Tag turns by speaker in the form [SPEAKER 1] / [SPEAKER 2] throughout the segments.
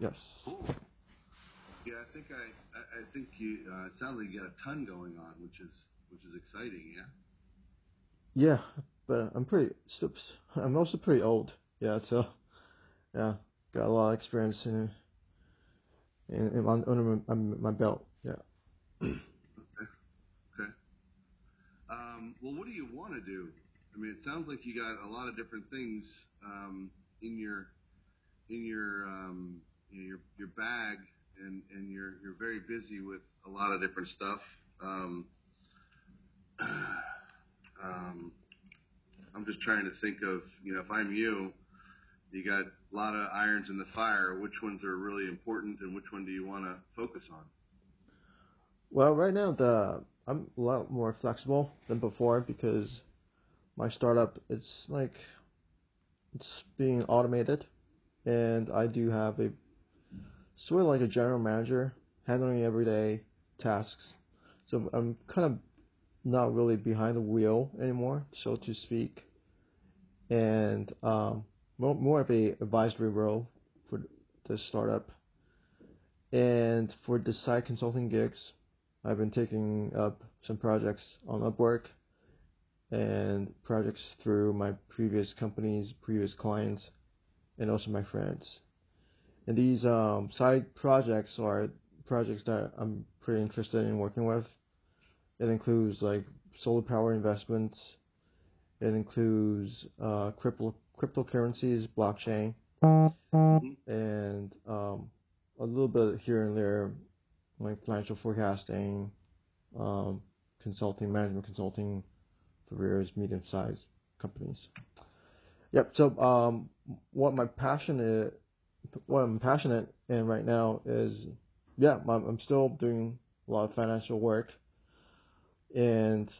[SPEAKER 1] Yes.
[SPEAKER 2] Cool. Yeah, I think I, I, I think you. Uh, sounds like you got a ton going on, which is which is exciting. Yeah.
[SPEAKER 1] Yeah, but I'm pretty. I'm also pretty old. Yeah, so yeah, got a lot of experience in in, in under my, my belt. Yeah.
[SPEAKER 2] okay. Okay. Um, well, what do you want to do? I mean, it sounds like you got a lot of different things um, in your in your um, you know, your your bag, and and you're you're very busy with a lot of different stuff. Um, um, I'm just trying to think of you know if I'm you, you got a lot of irons in the fire. Which ones are really important, and which one do you want to focus on?
[SPEAKER 1] Well, right now the I'm a lot more flexible than before because my startup it's like it's being automated and I do have a sort of like a general manager handling everyday tasks. So I'm kind of not really behind the wheel anymore, so to speak, and um, more, more of a advisory role for the startup. And for the side consulting gigs, I've been taking up some projects on Upwork and projects through my previous companies, previous clients, and also my friends. And these um, side projects are projects that I'm pretty interested in working with. It includes like solar power investments. It includes uh, crypto cryptocurrencies, blockchain, mm-hmm. and um, a little bit here and there, like financial forecasting, um, consulting, management consulting for various medium-sized companies. Yep. So, um, what my passion is, what I'm passionate in right now is, yeah, I'm, I'm still doing a lot of financial work, and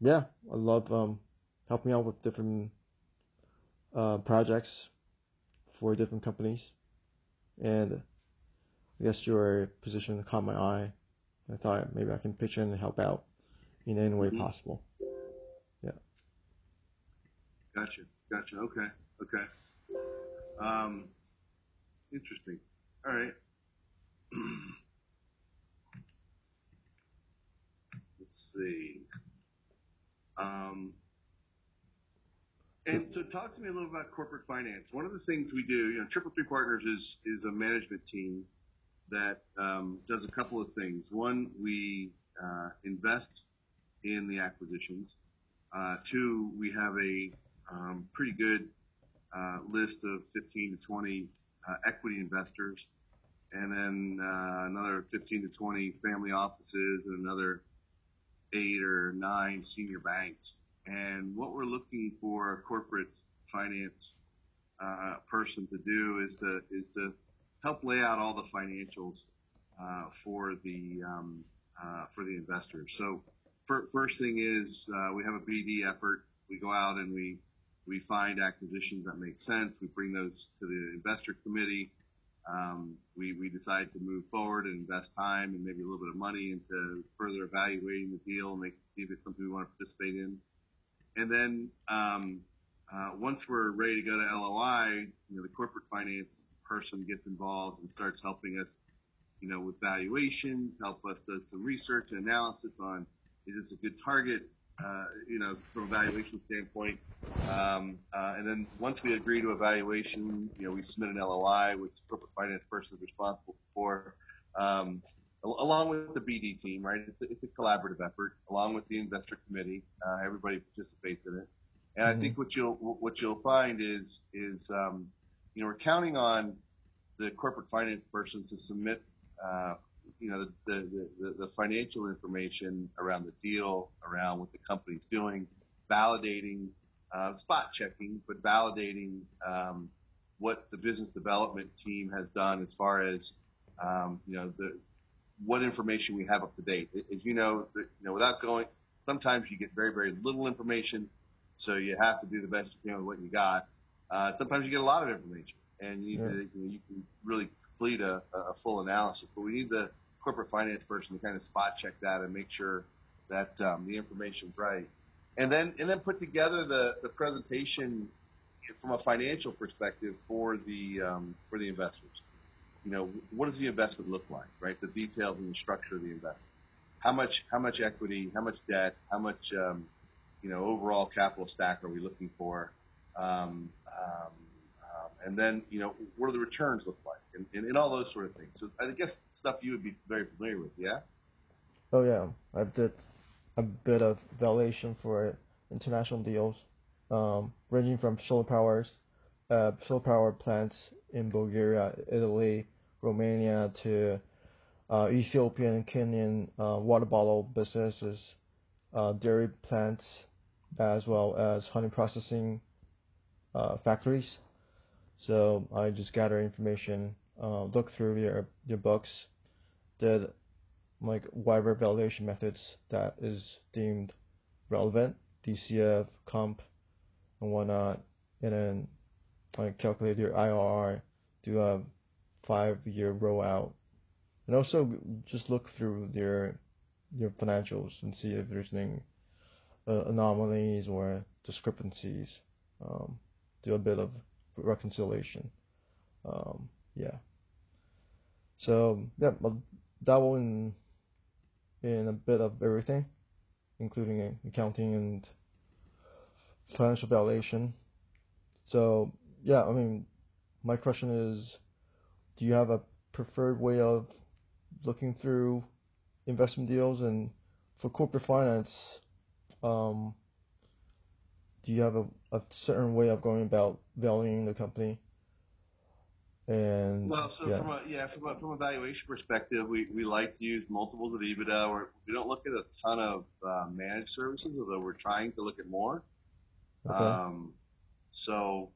[SPEAKER 1] yeah, I love um, helping out with different uh, projects for different companies, and I guess your position caught my eye. I thought maybe I can pitch in and help out in any way mm-hmm. possible. Yeah.
[SPEAKER 2] Gotcha. Gotcha. Okay. Okay. Um, interesting. All right. Let's see. Um, and so, talk to me a little about corporate finance. One of the things we do, you know, Triple Three Partners is is a management team that um, does a couple of things. One, we uh, invest in the acquisitions. Uh, two, we have a um, pretty good uh, list of 15 to 20 uh, equity investors, and then uh, another 15 to 20 family offices, and another eight or nine senior banks. And what we're looking for a corporate finance uh, person to do is to is to help lay out all the financials uh, for the um, uh, for the investors. So first thing is we have a BD effort. We go out and we we find acquisitions that make sense. We bring those to the investor committee. Um, we, we decide to move forward and invest time and maybe a little bit of money into further evaluating the deal and make, see if it's something we want to participate in. And then um, uh, once we're ready to go to LOI, you know, the corporate finance person gets involved and starts helping us, you know, with valuations, help us do some research and analysis on is this a good target? Uh, you know, from a valuation standpoint. Um, uh, and then once we agree to a valuation, you know, we submit an LOI, which the corporate finance person is responsible for, um, along with the BD team, right? It's a, it's a collaborative effort, along with the investor committee. Uh, everybody participates in it. And mm-hmm. I think what you'll what you'll find is is um, you know we're counting on the corporate finance person to submit uh, you know, the, the, the financial information around the deal, around what the company's doing, validating, uh, spot checking, but validating um, what the business development team has done as far as, um, you know, the what information we have up to date. As you know, you know, without going, sometimes you get very, very little information, so you have to do the best you can with what you got. Uh, sometimes you get a lot of information, and you, yeah. you, know, you can really complete a, a full analysis. But we need the corporate finance person to kind of spot check that and make sure that um, the information's right. And then and then put together the, the presentation from a financial perspective for the um, for the investors. you know, what does the investment look like, right? The details and the structure of the investment. How much, how much equity, how much debt, how much, um, you know, overall capital stack are we looking for? Um, um, and then, you know, what do the returns look like, and, and, and all those sort of things. So I guess stuff you would be very familiar with, yeah.
[SPEAKER 1] Oh yeah, I've did a bit of valuation for international deals, um, ranging from solar powers, uh, solar power plants in Bulgaria, Italy, Romania to uh, Ethiopian, Kenyan uh, water bottle businesses, uh, dairy plants, as well as honey processing uh, factories. So I just gather information, uh, look through your your books, did like whatever valuation methods that is deemed relevant, DCF, comp, and whatnot, and then like calculate your IRR, do a five-year rollout, and also just look through your your financials and see if there's any uh, anomalies or discrepancies. Um, do a bit of reconciliation. Um, yeah. So yeah, I'll dabble in in a bit of everything, including accounting and financial valuation. So yeah, I mean, my question is, do you have a preferred way of looking through investment deals and for corporate finance? Um, do you have a, a certain way of going about valuing the company? And
[SPEAKER 2] well, so yeah. from a yeah from a, from a valuation perspective, we, we like to use multiples of EBITDA. Or we don't look at a ton of uh, managed services, although we're trying to look at more. Okay. Um, so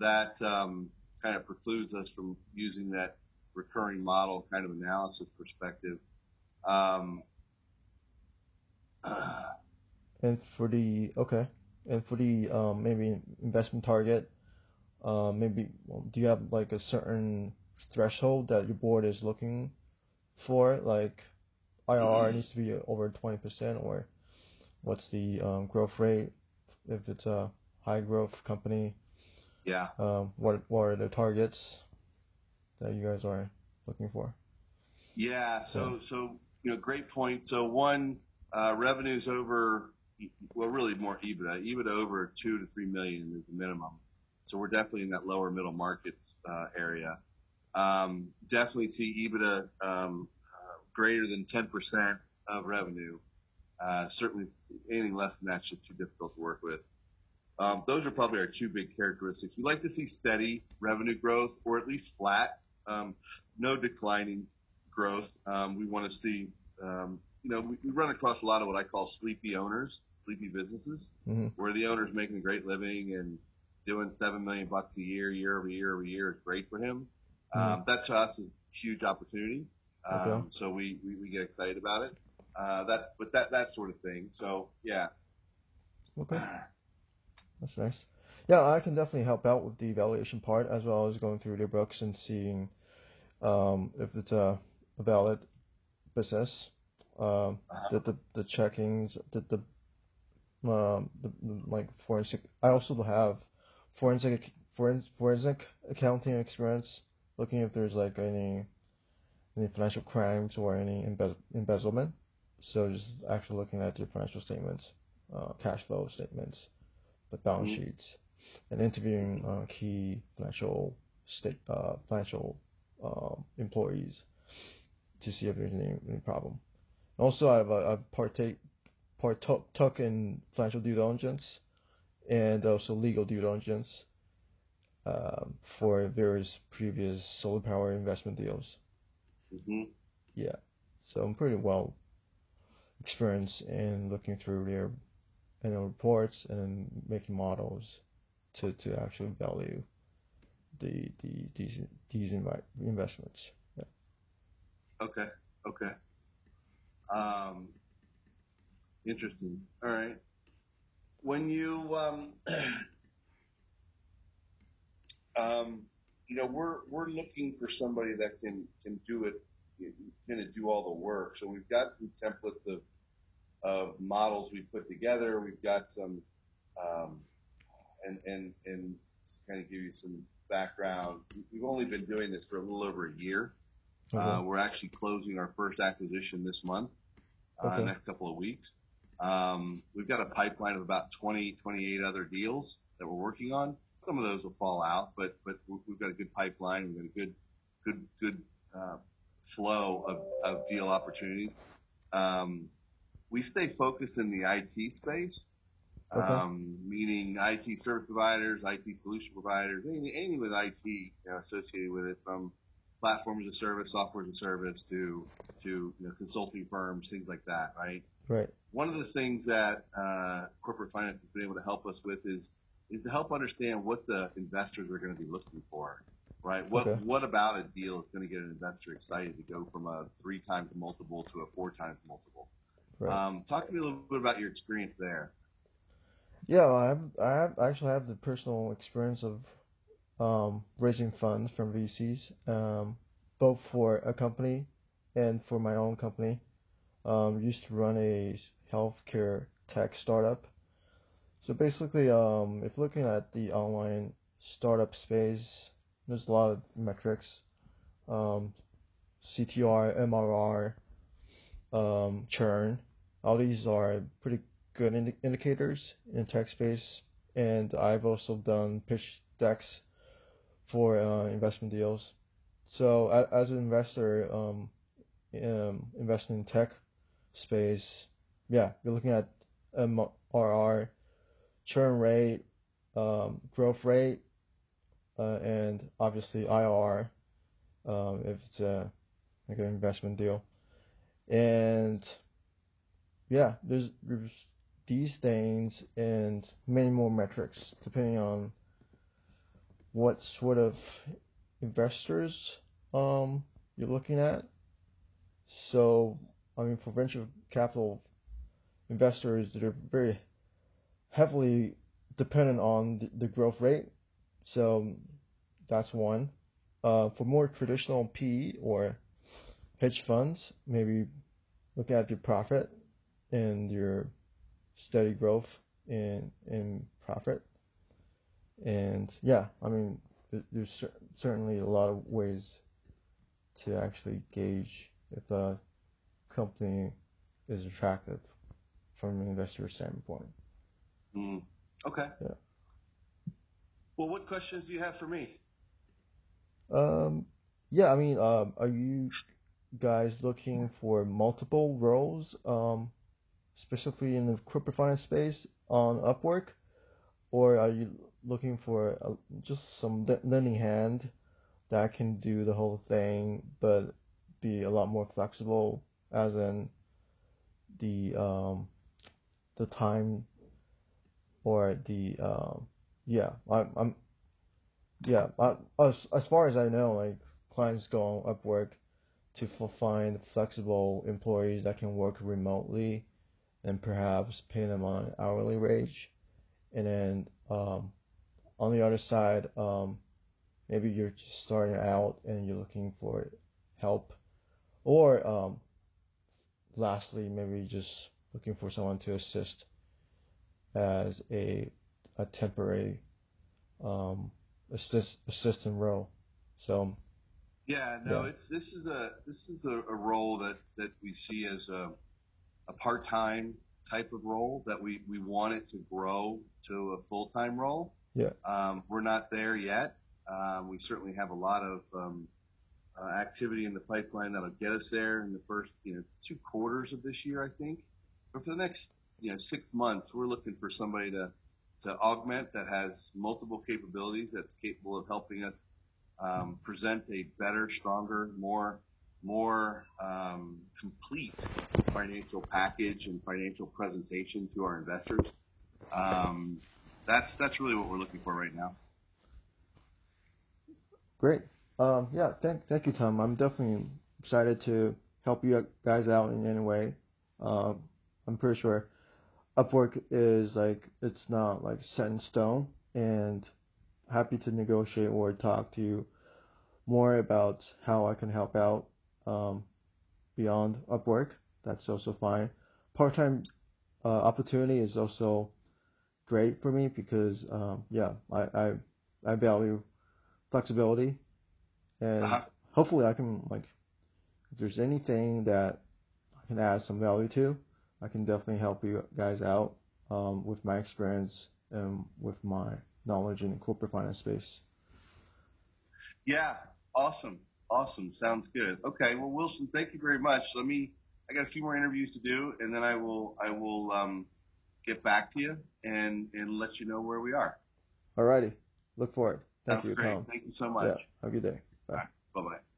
[SPEAKER 2] that um, kind of precludes us from using that recurring model kind of analysis perspective. Um,
[SPEAKER 1] uh, and for the okay, and for the um, maybe investment target, uh, maybe do you have like a certain threshold that your board is looking for? Like IRR needs to be over 20%, or what's the um, growth rate if it's a high growth company?
[SPEAKER 2] Yeah.
[SPEAKER 1] Um, what what are the targets that you guys are looking for?
[SPEAKER 2] Yeah. So so you know, great point. So one, uh, revenues over well, really more EBITDA. EBITDA over two to three million is the minimum. So we're definitely in that lower middle markets uh, area. Um, definitely see EBITDA um, uh, greater than 10% of revenue. Uh, certainly anything less than that is too difficult to work with. Um, those are probably our two big characteristics. We like to see steady revenue growth or at least flat, um, no declining growth. Um, we want to see, um, you know, we, we run across a lot of what I call sleepy owners sleepy businesses mm-hmm. where the owner's making a great living and doing seven million bucks a year, year over year over year is great for him. Mm-hmm. Um, that to us is a huge opportunity. Um, okay. So we, we, we get excited about it. Uh, that, but that, that sort of thing. So yeah.
[SPEAKER 1] Okay. That's nice. Yeah, I can definitely help out with the evaluation part as well as going through their books and seeing um, if it's a, a valid business. Um, uh-huh. the, the the checkings, the the um, the, the, like forensic. I also have forensic forensic, forensic accounting experience, looking if there's like any any financial crimes or any embe- embezzlement. So just actually looking at your financial statements, uh, cash flow statements, the balance mm-hmm. sheets, and interviewing uh, key financial state uh, financial um, employees to see if there's any, any problem. Also, I've, uh, I've partake partook in financial due diligence and also legal due diligence um, for various previous solar power investment deals.
[SPEAKER 2] Mm-hmm.
[SPEAKER 1] Yeah, so I'm pretty well experienced in looking through their annual reports and making models to, to actually value the the these these investments. Yeah.
[SPEAKER 2] Okay. Okay. Um, Interesting. All right. When you, um, um, you know, we're we're looking for somebody that can can do it, kind of do all the work. So we've got some templates of of models we've put together. We've got some, um, and and and kind of give you some background, we've only been doing this for a little over a year.
[SPEAKER 1] Okay.
[SPEAKER 2] Uh, we're actually closing our first acquisition this month, uh,
[SPEAKER 1] Okay.
[SPEAKER 2] next couple of weeks. Um, we've got a pipeline of about 20, 28 other deals that we're working on. Some of those will fall out, but but we- we've got a good pipeline. We've got a good good good uh, flow of, of deal opportunities. Um, we stay focused in the IT space,
[SPEAKER 1] Okay.
[SPEAKER 2] um, meaning IT service providers, IT solution providers, anything, anything with IT you know, associated with it, from platforms as a service, software as a service, to to you know, consulting firms, things like that, right?
[SPEAKER 1] Right.
[SPEAKER 2] One of the things that uh, corporate finance has been able to help us with is is to help understand what the investors are going to be looking for, right? What
[SPEAKER 1] Okay.
[SPEAKER 2] what about a deal is going to get an investor excited to go from a three times multiple to a four times multiple?
[SPEAKER 1] Right.
[SPEAKER 2] Um, talk to me a little bit about your experience there.
[SPEAKER 1] Yeah, well, I have, I have actually have the personal experience of um, raising funds from VCs, um, both for a company and for my own company. Um, used to run a healthcare tech startup. So basically, um, if looking at the online startup space, there's a lot of metrics, um, CTR, MRR, um, churn. All these are pretty good indi- indicators in tech space, and I've also done pitch decks for uh, investment deals. So as an investor, um, um, investing in tech space, yeah, you're looking at MRR, churn rate, um, growth rate, uh, and obviously IRR um, if it's a like an investment deal. And yeah, there's there's these things and many more metrics depending on what sort of investors um, you're looking at. So, I mean, for venture capital investors, they're very heavily dependent on the, growth rate. So, that's one. Uh, for more traditional PE or hedge funds, maybe look at your profit and your steady growth in in profit. And yeah, I mean, there's certainly a lot of ways to actually gauge if a company is attractive from an investor standpoint.
[SPEAKER 2] Mm. Okay.
[SPEAKER 1] Yeah.
[SPEAKER 2] Well, what questions do you have for me?
[SPEAKER 1] Um, yeah, I mean, um, are you guys looking for multiple roles, um, specifically in the corporate finance space on Upwork, or are you looking for uh just some le- lending hand that can do the whole thing, but be a lot more flexible, as in the um, the time or the um, yeah, I, I'm yeah, I, as as far as I know, like clients go on Upwork to find flexible employees that can work remotely, and perhaps pay them on an hourly wage, and then um, on the other side, um, maybe you're just starting out and you're looking for help, or um, lastly, maybe just looking for someone to assist as a a temporary um, assist assistant role. So
[SPEAKER 2] Yeah, no,
[SPEAKER 1] Yeah.
[SPEAKER 2] it's this is a this is a, a role that that we see as a a part time type of role that we we want it to grow to a full time role.
[SPEAKER 1] yeah,
[SPEAKER 2] Um, we're not there yet. Um, we certainly have a lot of um, uh, activity in the pipeline that'll get us there in the first you know two quarters of this year, I think. But for the next you know six months, we're looking for somebody to to augment that has multiple capabilities that's capable of helping us um, present a better, stronger, more more um, complete financial package and financial presentation to our investors. Um, that's that's really what we're looking for right now.
[SPEAKER 1] great. Um, yeah, thank thank you, Tom. I'm definitely excited to help you guys out in any way. Um, I'm pretty sure Upwork is like it's not like set in stone, and happy to negotiate or talk to you more about how I can help out um, beyond Upwork. That's also fine. Part-time uh, opportunity is also great for me because um, yeah, I, I I value flexibility, and
[SPEAKER 2] Uh-huh.
[SPEAKER 1] hopefully I can like if there's anything that I can add some value to, I can definitely help you guys out um, with my experience and with my knowledge in the corporate finance space.
[SPEAKER 2] Yeah, awesome, awesome. Sounds good. Okay, well, Wilson, thank you very much. Let me. I got a few more interviews to do, and then I will I will um, get back to you and and let you know where we are.
[SPEAKER 1] Alrighty, look forward. Thank
[SPEAKER 2] Sounds
[SPEAKER 1] you,
[SPEAKER 2] great.
[SPEAKER 1] Tom.
[SPEAKER 2] Thank you so much.
[SPEAKER 1] Yeah, have a good day. 哎，
[SPEAKER 2] 拜拜。